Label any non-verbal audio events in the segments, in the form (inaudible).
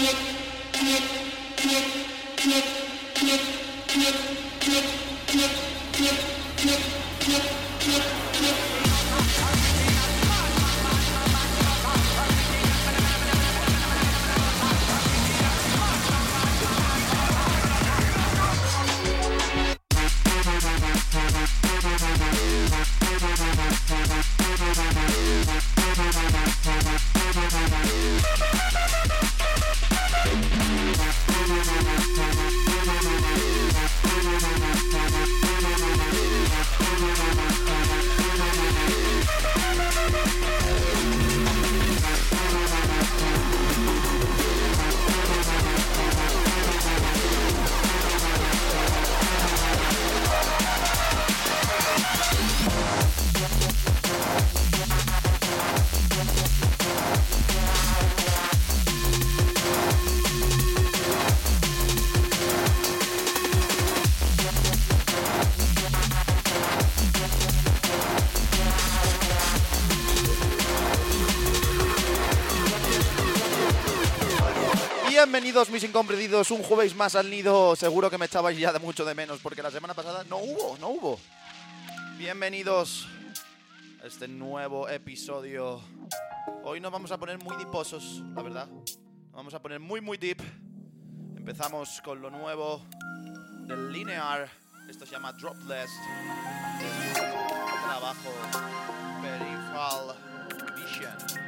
Yep. Bienvenidos mis incomprendidos, un jueves más al nido. Seguro que me echabais ya de mucho de menos porque la semana pasada no hubo, no hubo. Bienvenidos a este nuevo episodio. Hoy nos vamos a poner muy diposos, la verdad. Nos vamos a poner muy, muy deep. Empezamos con lo nuevo del Linear. Esto se llama Dropless. Trabajo Peripheral Vision.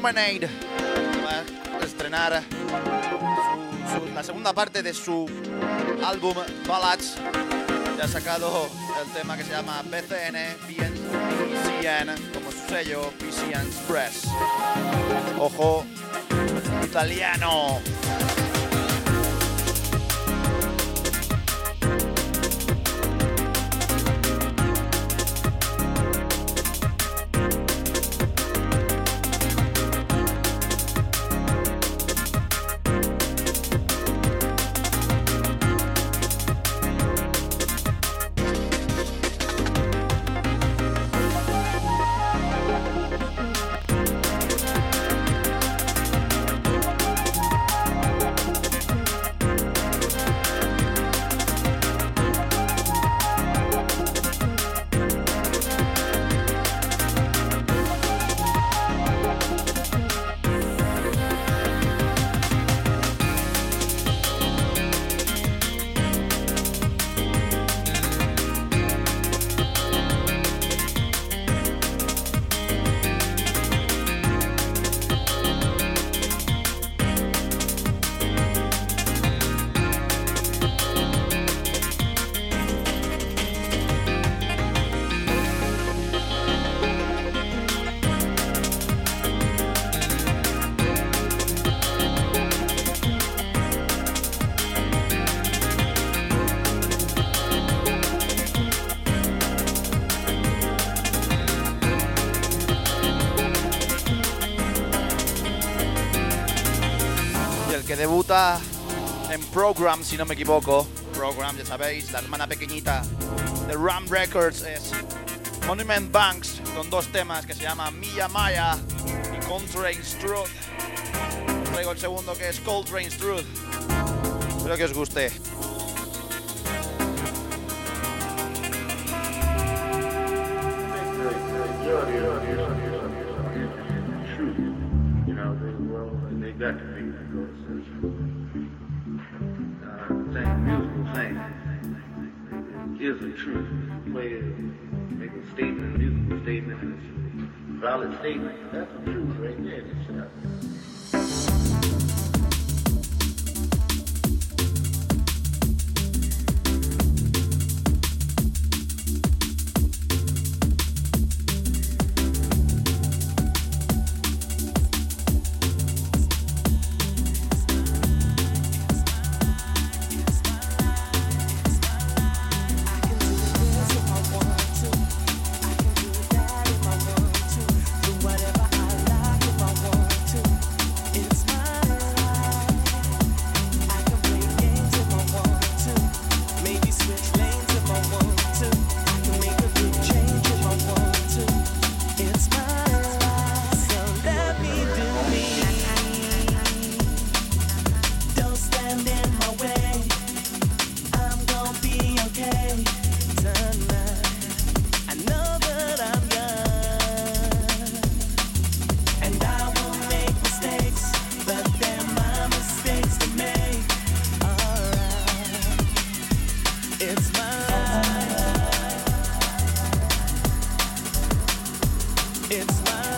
Promenade. Va a estrenar la segunda parte de su álbum Ballads. Ya ha sacado el tema que se llama BCN, PCN, como su sello, PCN Express. Ojo, italiano. Program, si no me equivoco. Program, ya sabéis, la hermana pequeñita de Ram Records es Monument Banks, con dos temas que se llaman Mia Maya y Coltrane's Truth. Traigo el segundo que es Coltrane's Truth. Espero que os guste. Way make a statement, a musical statement, a valid statement. That's the truth right there. It's my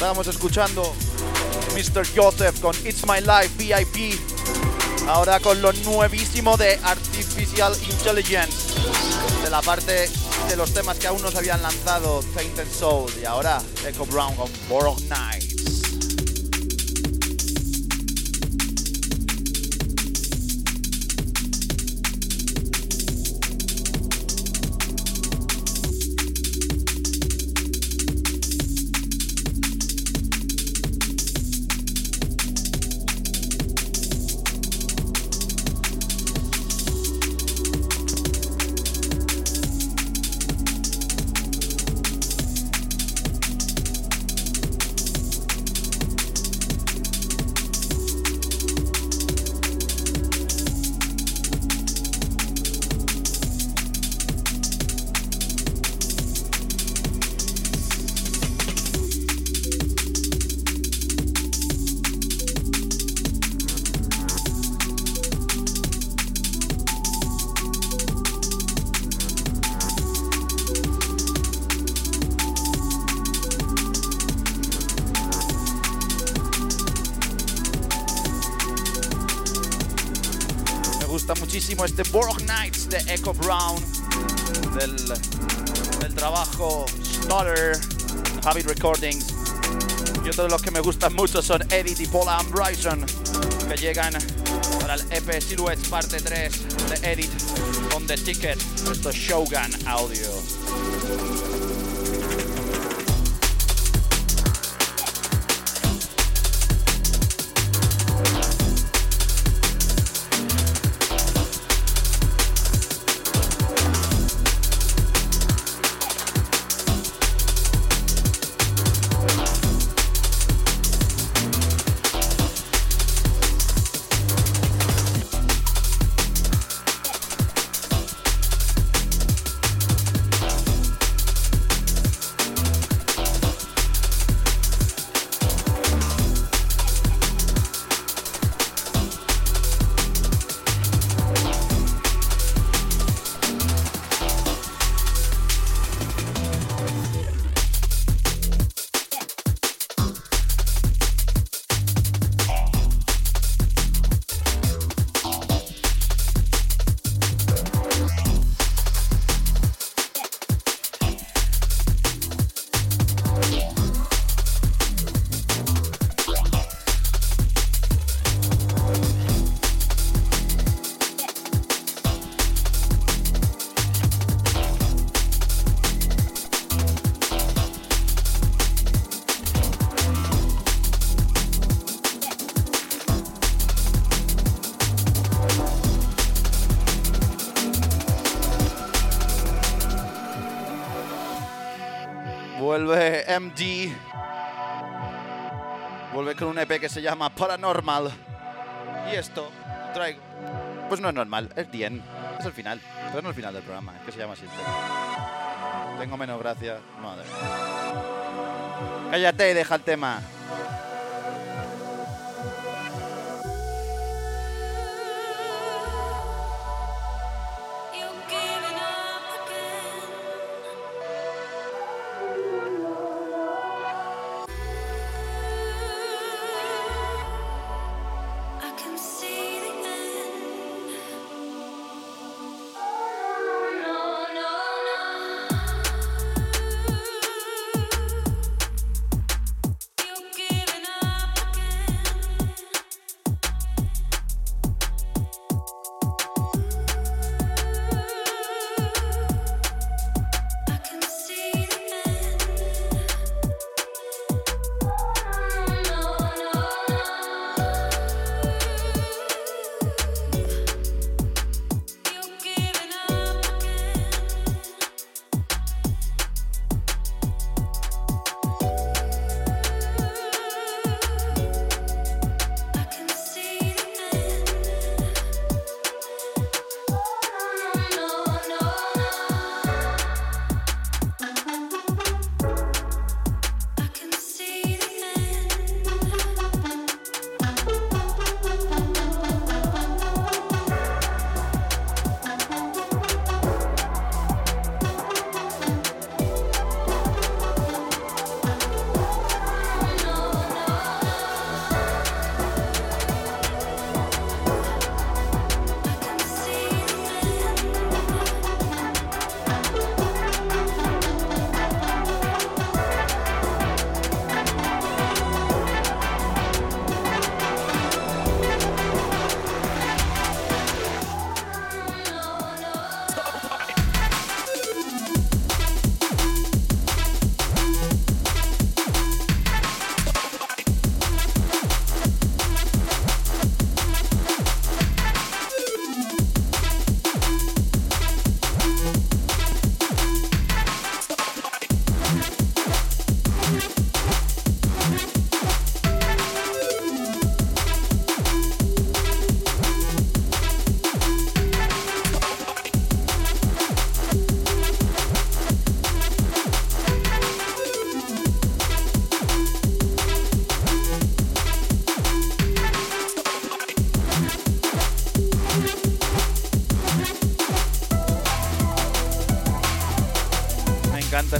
Estábamos escuchando Mr. Joseph con It's My Life VIP. Ahora con lo nuevísimo de Artificial Intelligence. De la parte de los temas que aún no se habían lanzado, Tainted Soul. Y ahora Echo Brown con World Night. Muchísimo este Borg Nights de Echo Brown del, trabajo Stutter, Habit Recordings. Y otros de los que me gustan mucho son Edith y Paula Ambryson, que llegan para el EP Silhouettes parte 3 de Edith on the Ticket. Esto es Shogun Audio. MD. Vuelve con un EP que se llama Paranormal. Y esto traigo. Pues no es normal, es bien. Es el final. Pero no el final del programa, es que se llama así. Tengo menos gracia. Madre. Cállate y deja el tema.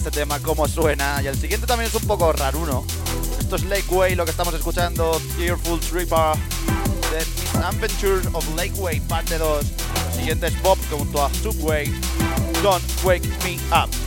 Este tema, cómo suena. Y el siguiente también es un poco raruno. Esto es Lake Way, lo que estamos escuchando. Tearful Tripper de Adventures of Lakeway, parte 2. Siguiente es Bob junto a Subway. Don't Wake Me Up.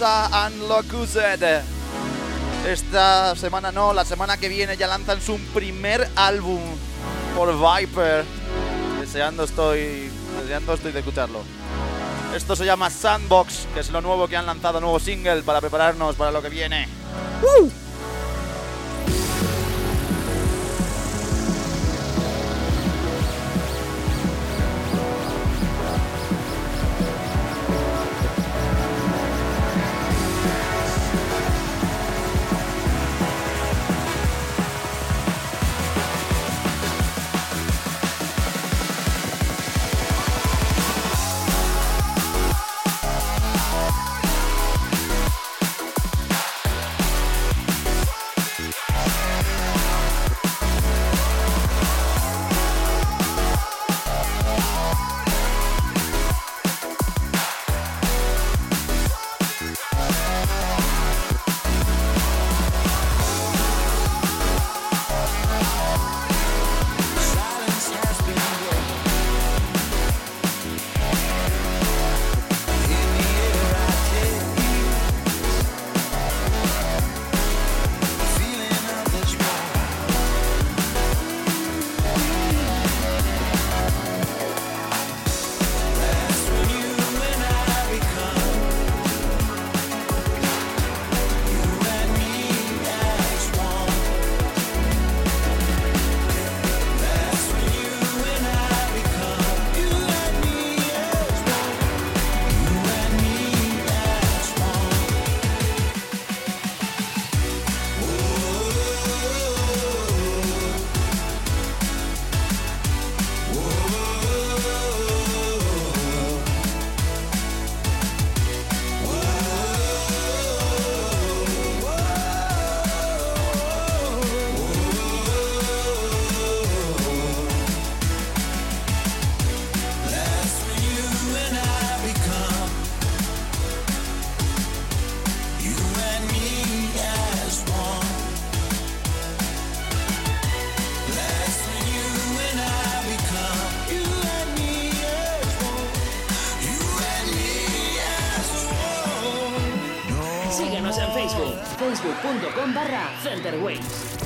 Dosa and Locuzed. Esta semana no, la semana que viene ya lanzan su primer álbum por Viper. Deseando estoy, deseando estoy de escucharlo. Esto se llama Sandbox, que es lo nuevo que han lanzado, nuevo single para prepararnos para lo que viene. Facebook.com barra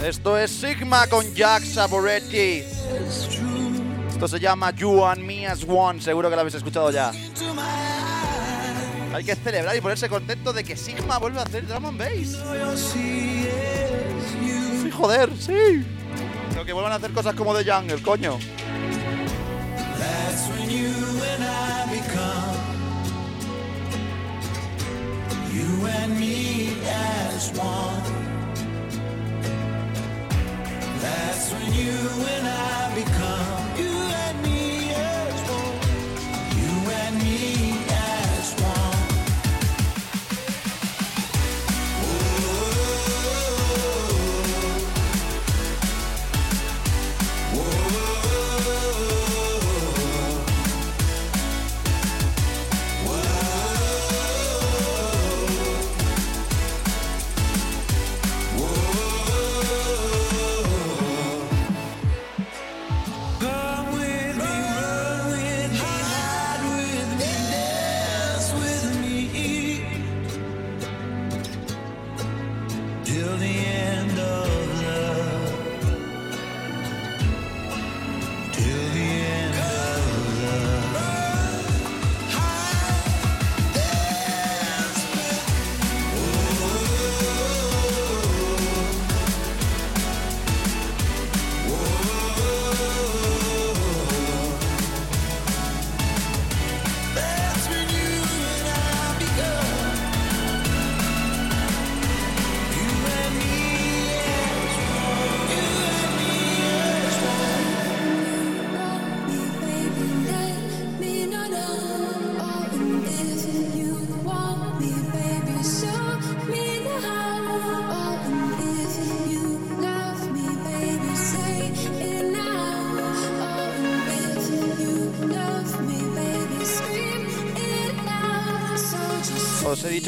Esto es Sigma con Jack Saboretti. Esto se llama You and Me as One, seguro que lo habéis escuchado ya. Hay que celebrar y ponerse contento de que Sigma vuelve a hacer drum and. Sí, joder, sí. Pero que vuelvan a hacer cosas como The Jungle, coño. That's when you and I become you and me. as one. That's when you and I become.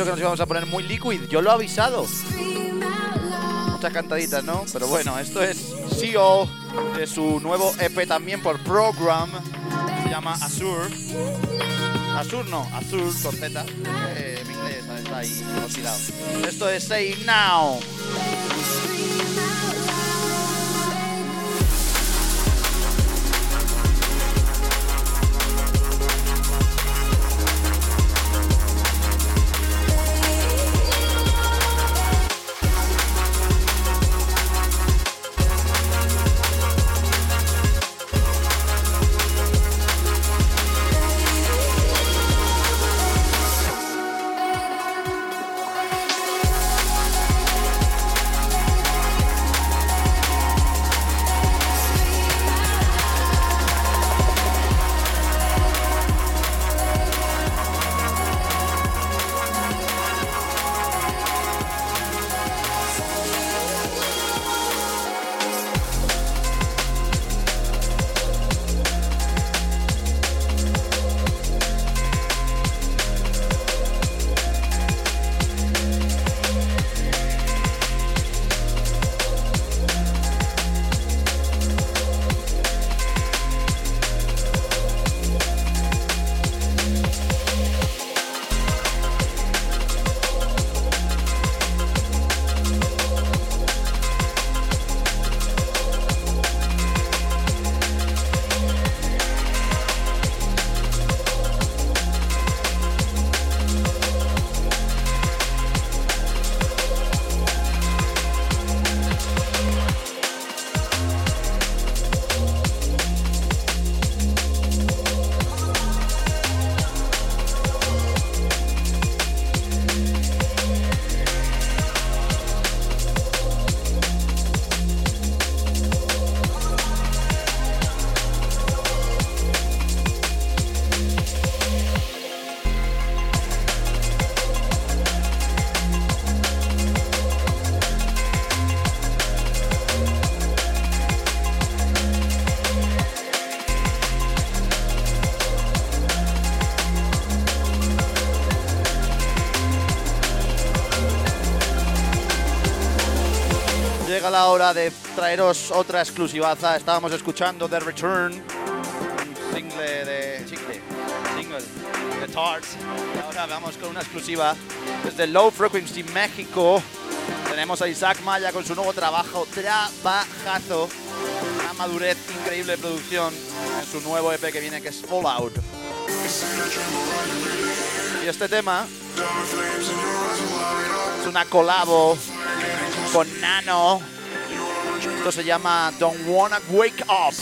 Que nos íbamos a poner muy liquid. Yo lo he avisado. Muchas cantaditas, ¿no? Pero bueno, esto es CEO de su nuevo EP también por Program. Se llama Azure. Azure no, Azure con Z. Eh, inglés está ahí oxidado. Esto es Say Now. Hora de traeros otra exclusivaza. Estábamos escuchando The Return, un single de. Chicle, single de Tarts. Y ahora vamos con una exclusiva desde Low Frequency México. Tenemos a Isaac Maya con su nuevo trabajo, Trabajazo. Una madurez increíble de producción en su nuevo EP que viene, que es Fallout. Y este tema es una colabo con Nano. Esto se llama Don't Wanna Wake Up.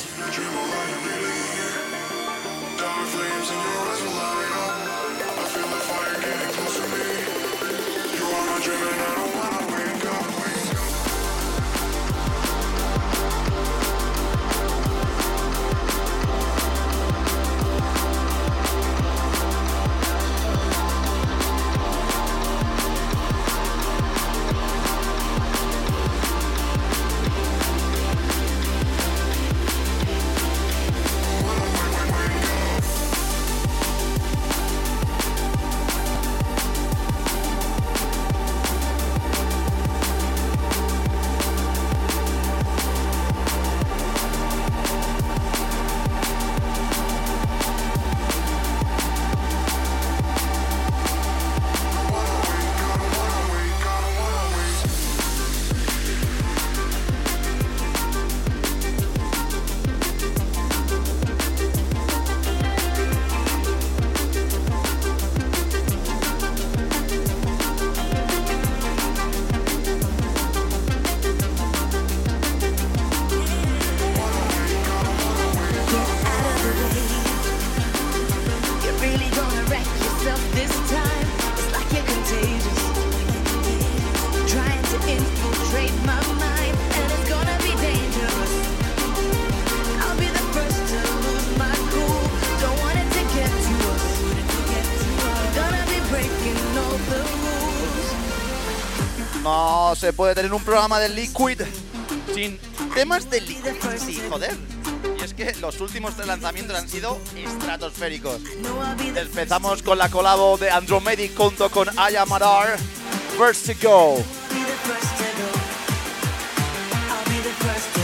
Se puede tener un programa de Liquid sin temas de Liquid, joder. Y es que los últimos tres lanzamientos han sido estratosféricos. Empezamos con la colabo de Andromedic junto con Aya Madar. First to go. Take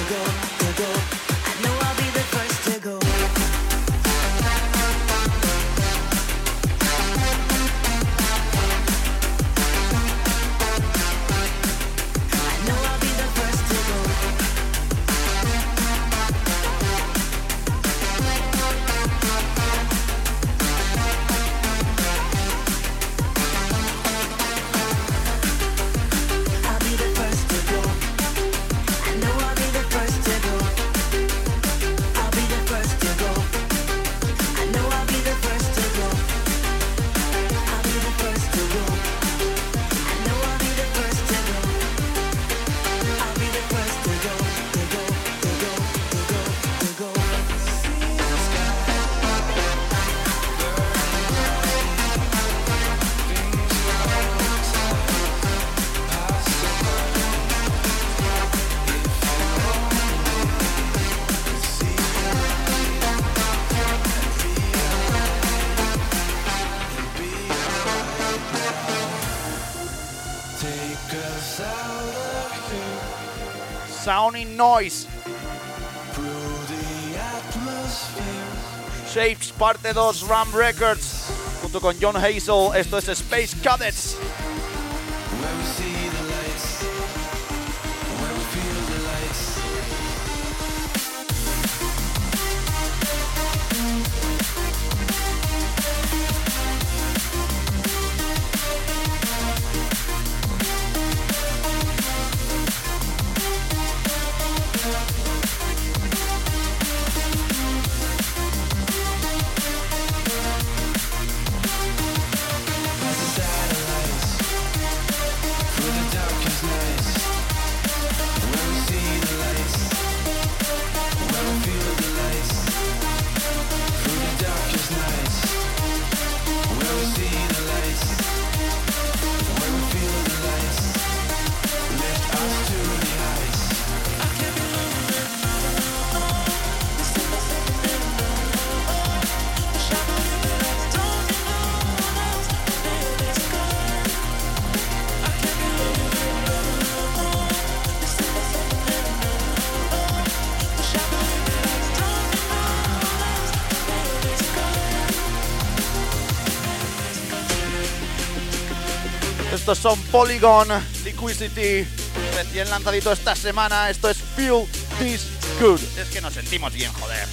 Noise. Shapes parte 2 Ram Records. Junto con John Hazel. Esto es Space Cadets. Estos son Polygon, Liquidity, recién lanzadito esta semana. Esto es Feel This Good. Es que nos sentimos bien, joder.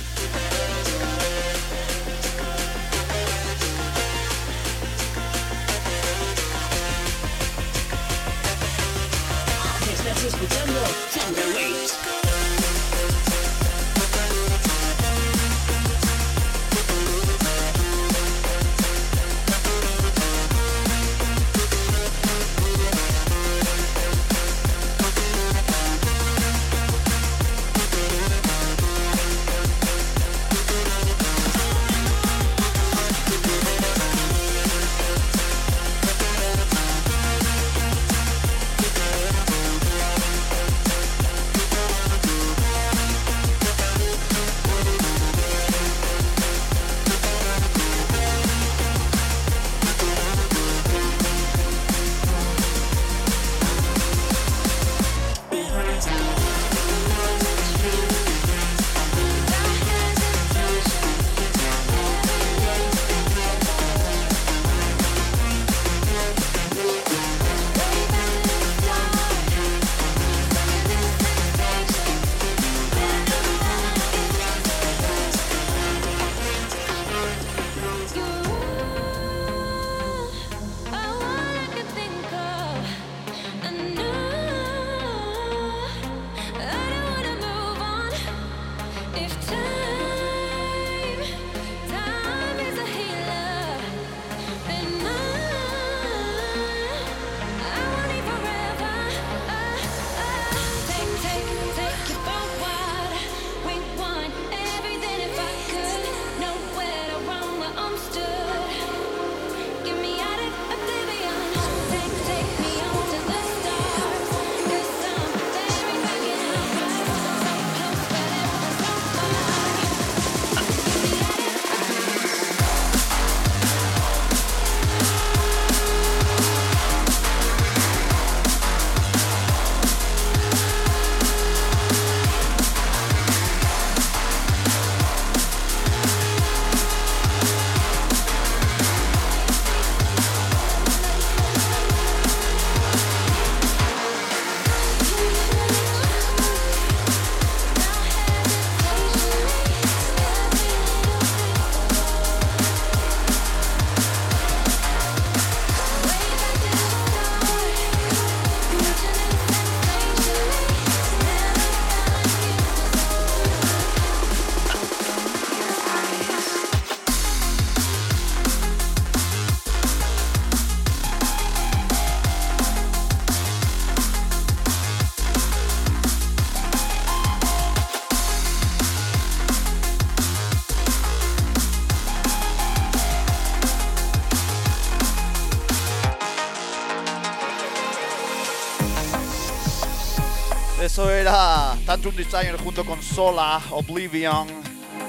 Designer junto con Sola, Oblivion,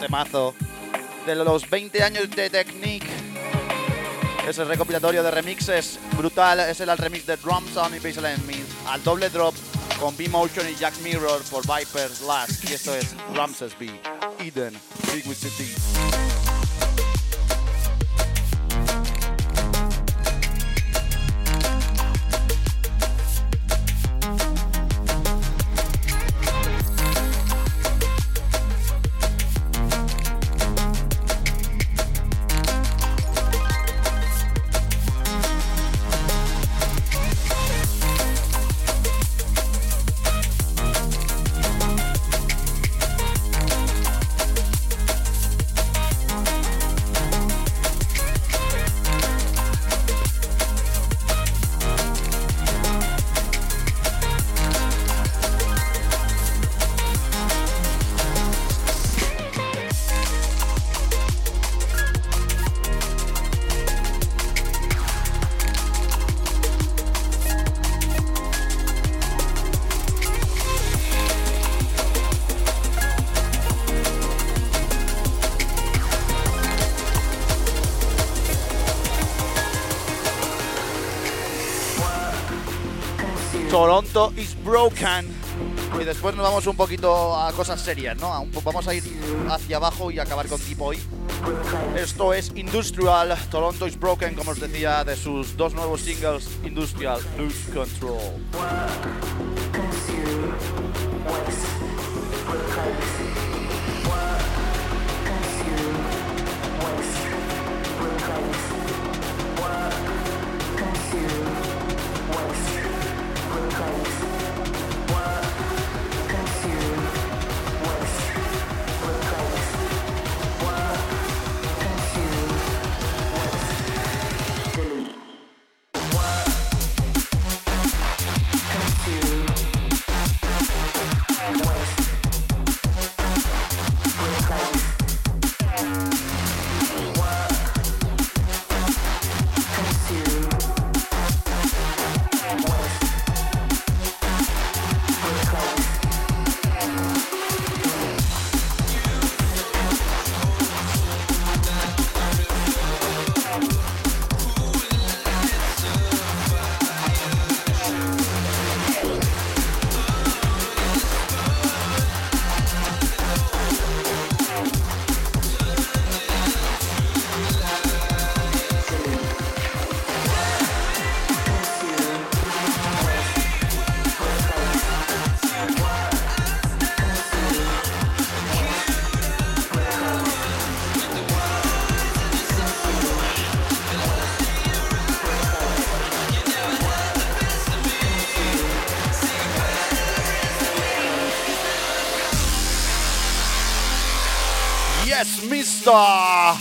temazo. De los 20 años de Technique. Ese recopilatorio de remixes brutal. Es el remix de Drum Sound y. Al doble drop con B-Motion y Jack Mirror por Viper Last. Y esto es Ramses B. Eden, Big City. Toronto is broken. Y después nos vamos un poquito a cosas serias, ¿no? Vamos a ir hacia abajo y acabar con Deep Boy. Esto es Industrial, Toronto is broken, como os decía, de sus dos nuevos singles, Industrial, Lose Control. Mister.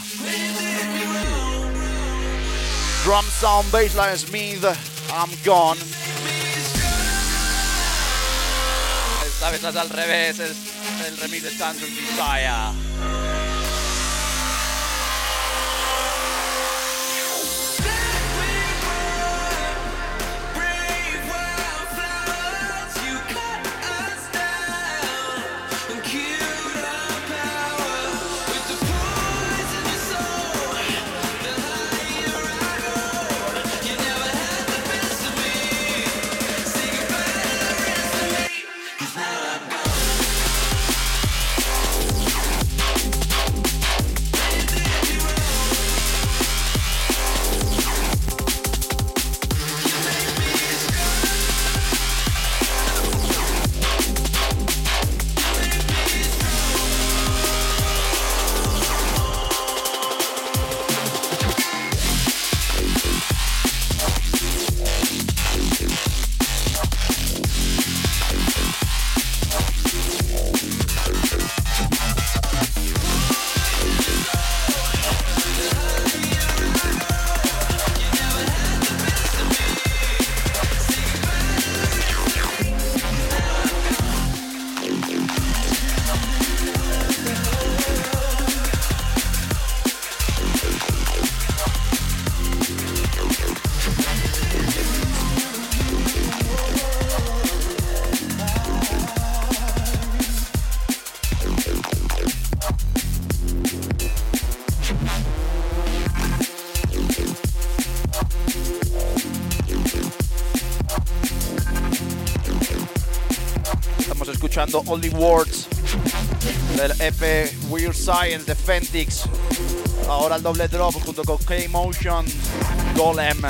Drum sound, bassline Smith. I'm gone. Esta vez es al revés, es el remix de Tantrum Desire. Only Words del EP Weird Science de Fentix. Ahora el doble drop junto con K-Motion Golem.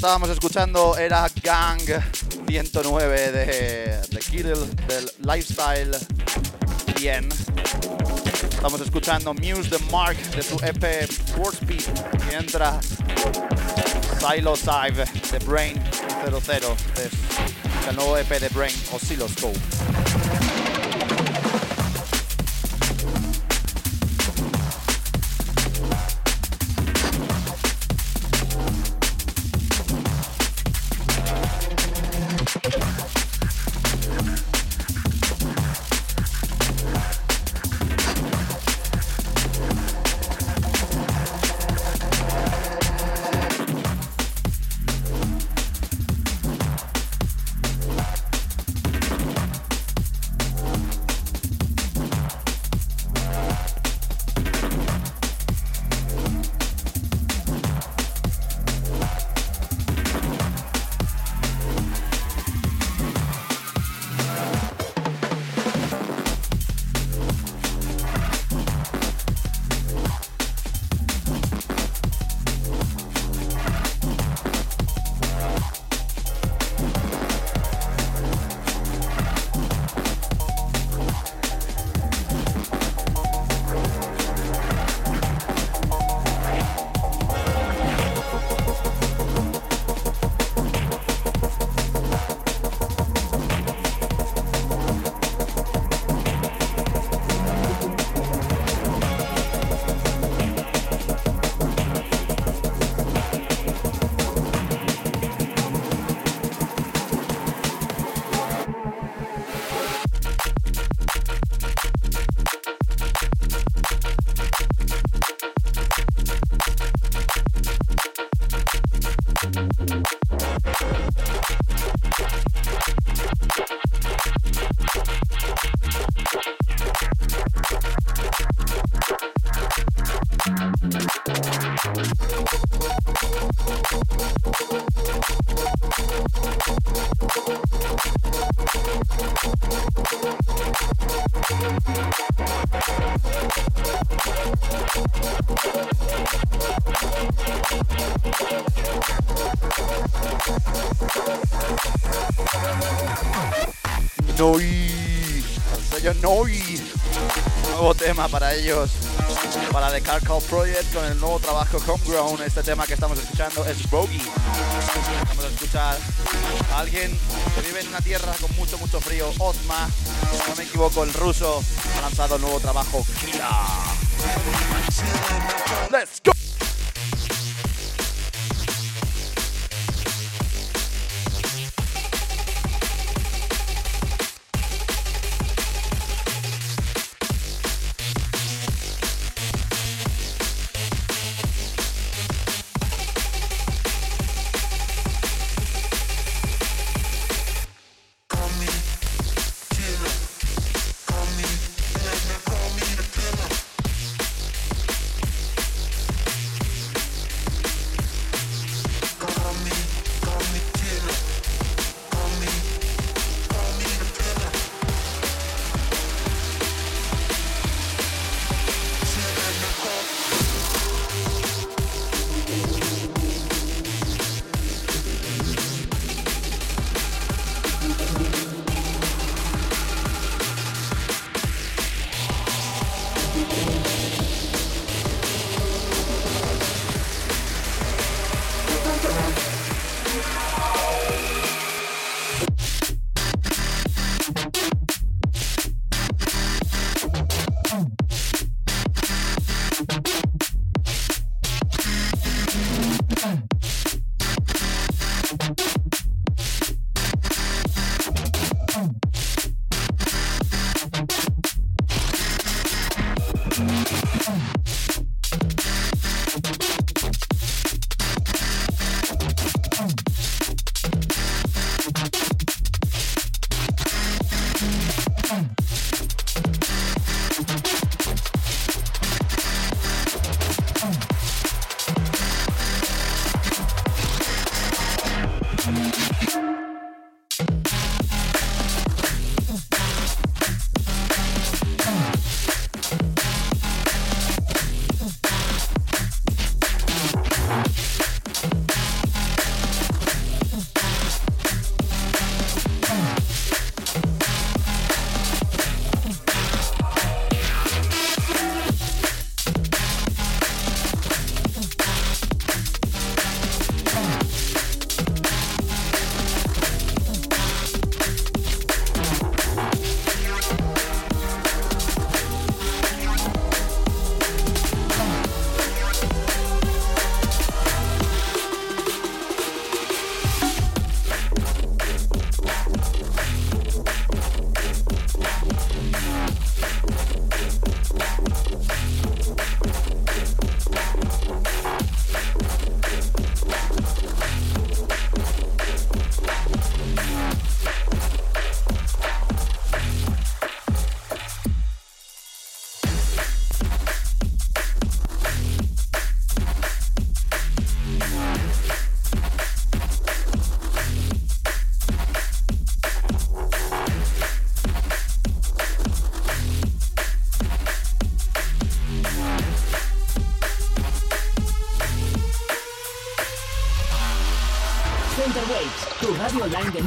Estábamos escuchando era Gang 109 de, de Kirill, del Lifestyle Bien. Estamos escuchando Muse the Mark de su EP Speed y entra Silo Dive de Brain 00 de el nuevo EP de Brain Oscilloscope. Noi. Nuevo tema para ellos. Para The Carcal Project con el nuevo trabajo Homegrown. Este tema que estamos escuchando es Bogey. Vamos a escuchar a alguien que vive en una tierra con mucho, mucho frío. Ozma. Si no me equivoco, el ruso ha lanzado el nuevo trabajo Kila. Let's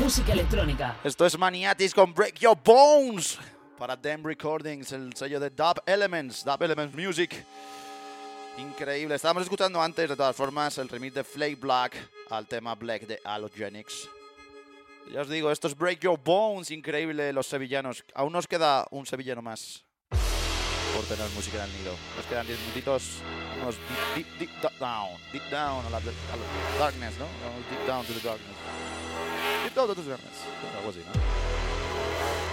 música electrónica. Esto es Maniatis con Break Your Bones para Dem Recordings, el sello de Dub Elements, Dub Elements Music. Increíble. Estábamos escuchando antes, de todas formas, el remix de Flake Black al tema Black de Halogenics. Ya os digo, esto es Break Your Bones, increíble, los sevillanos. Aún nos queda un sevillano más por tener música en el nido. Nos quedan 10 minutitos, unos deep, deep, deep down, deep down a la, a la darkness, ¿no? Vamos Deep down to the darkness. Deep down to the darkness. Algo.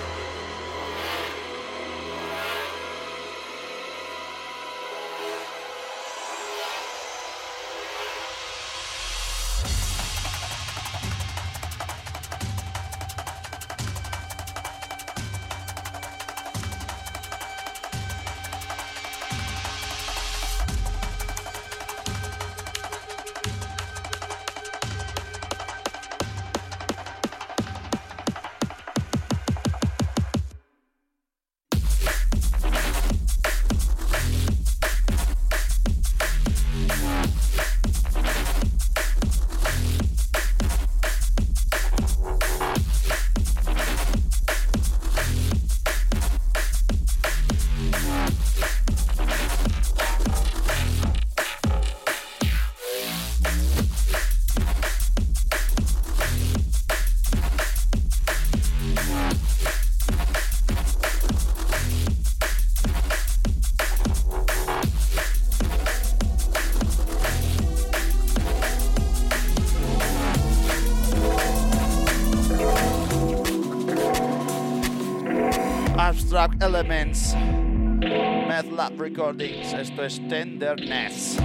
Meth Lab Recordings, esto es Tenderness.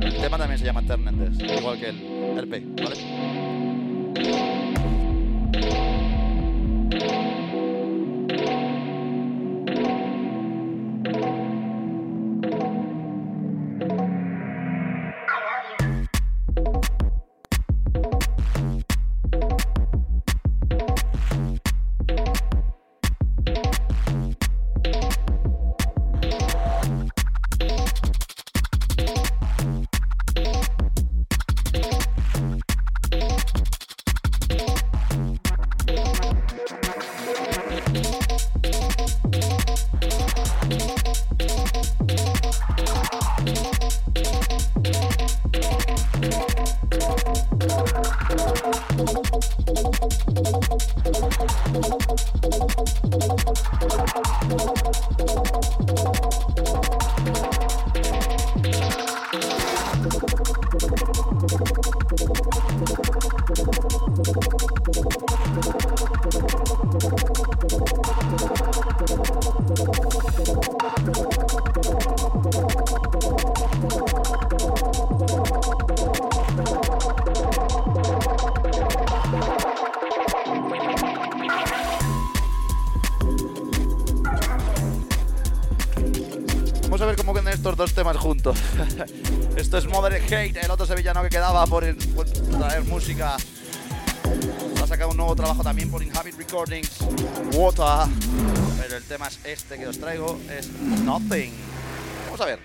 El tema también se llama Tenderness, igual que el LP, ¿vale? Ver cómo quedan estos dos temas juntos. (laughs) Esto es Mother Hate, el otro sevillano que quedaba por, traer música. Ha sacado un nuevo trabajo también por Inhabit Recordings, Water. Pero el tema es este que os traigo, es Nothing. Vamos a ver.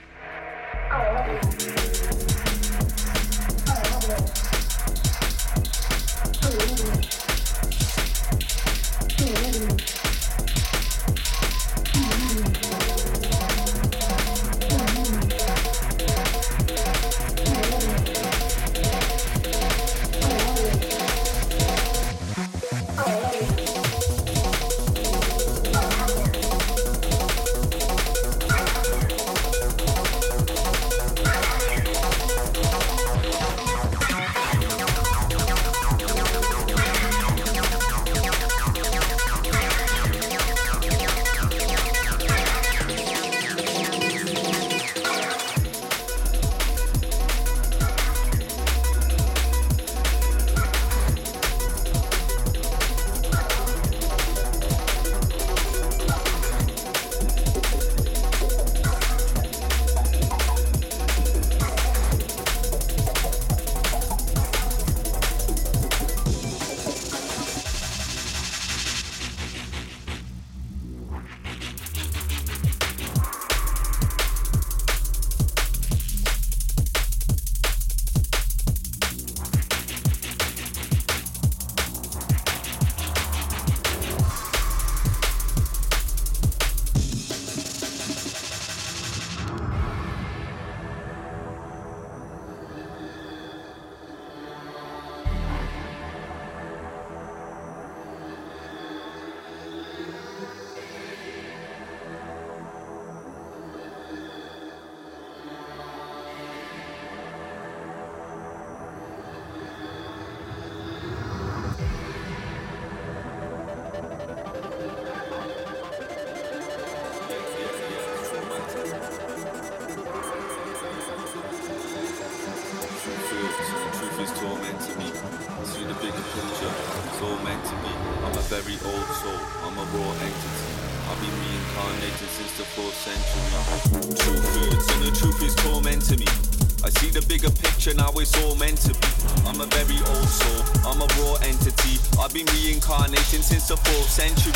It's all meant to be. I'm a very old soul. I'm a raw entity. I've been reincarnated since the fourth century.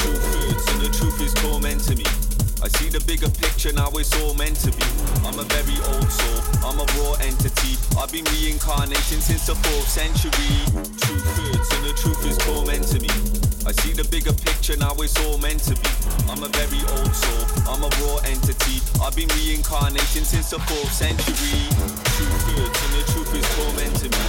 Truth hurts and the truth is tormenting me. I see the bigger picture now, it's all meant to be. I'm a very old soul, I'm a raw entity. I've been reincarnating since the fourth century. Truth hurts and the truth is tormenting me. I see the bigger picture now, it's all meant to be. I'm a very old soul, I'm a raw entity. I've been reincarnating since the fourth century. Truth hurts and the truth is tormenting me.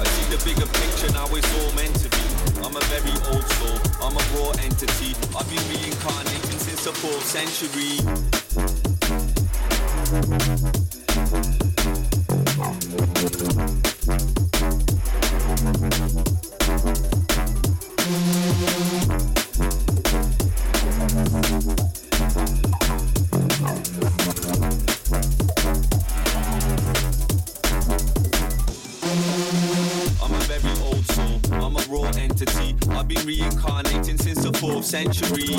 I see the bigger picture now, it's all meant to be. I'm a very old soul, I'm a raw entity. I've been reincarnating since the fourth century. Century.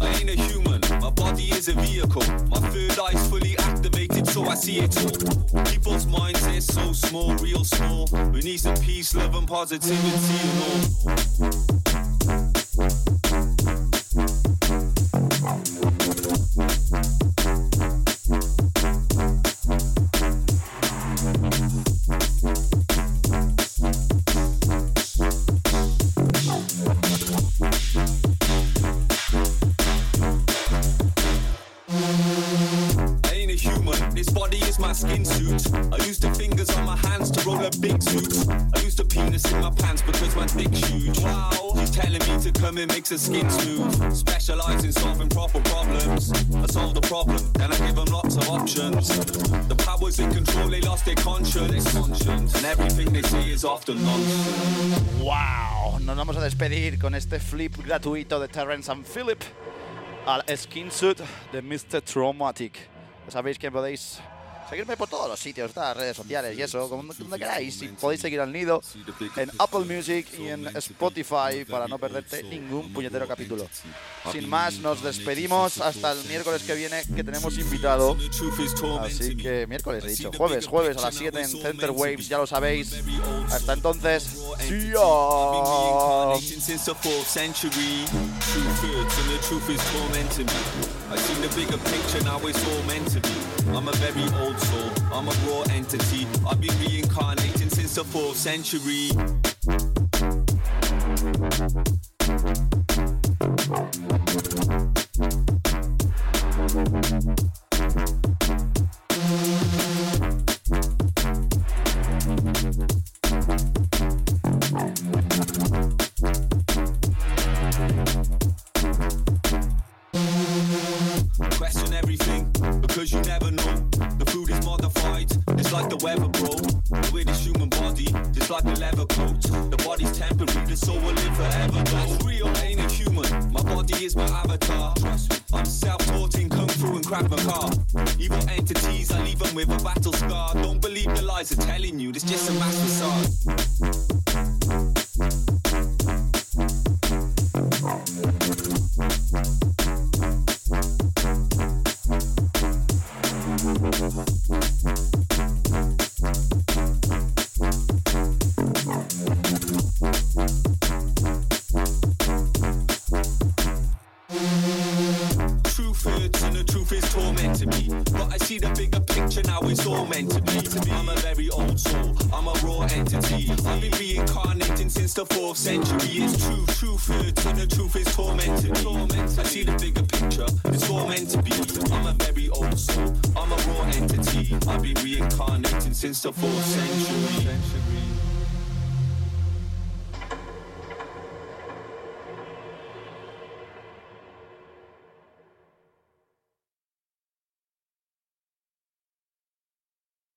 I ain't a human, my body is a vehicle. My third eye's fully activated, so I see it all. People's minds, they're so small, real small. We need some peace, love, and positivity con este flip gratuito de Terrence and Philip al skinsuit de Mr. Traumatic. Sabéis que podéis seguirme por todos los sitios, las redes sociales y eso, como- donde queráis. Podéis seguir al nido en Apple Music y en Spotify para no perderte ningún puñetero capítulo. Sin más, nos despedimos hasta el miércoles que viene que tenemos invitado. Así que miércoles he dicho, jueves, jueves a las 7 en Center Waves, ya lo sabéis. Hasta entonces, me. I see the bigger picture now it's all meant to be. I'm a very old soul, I'm a raw entity. I've been reincarnating since the fourth century.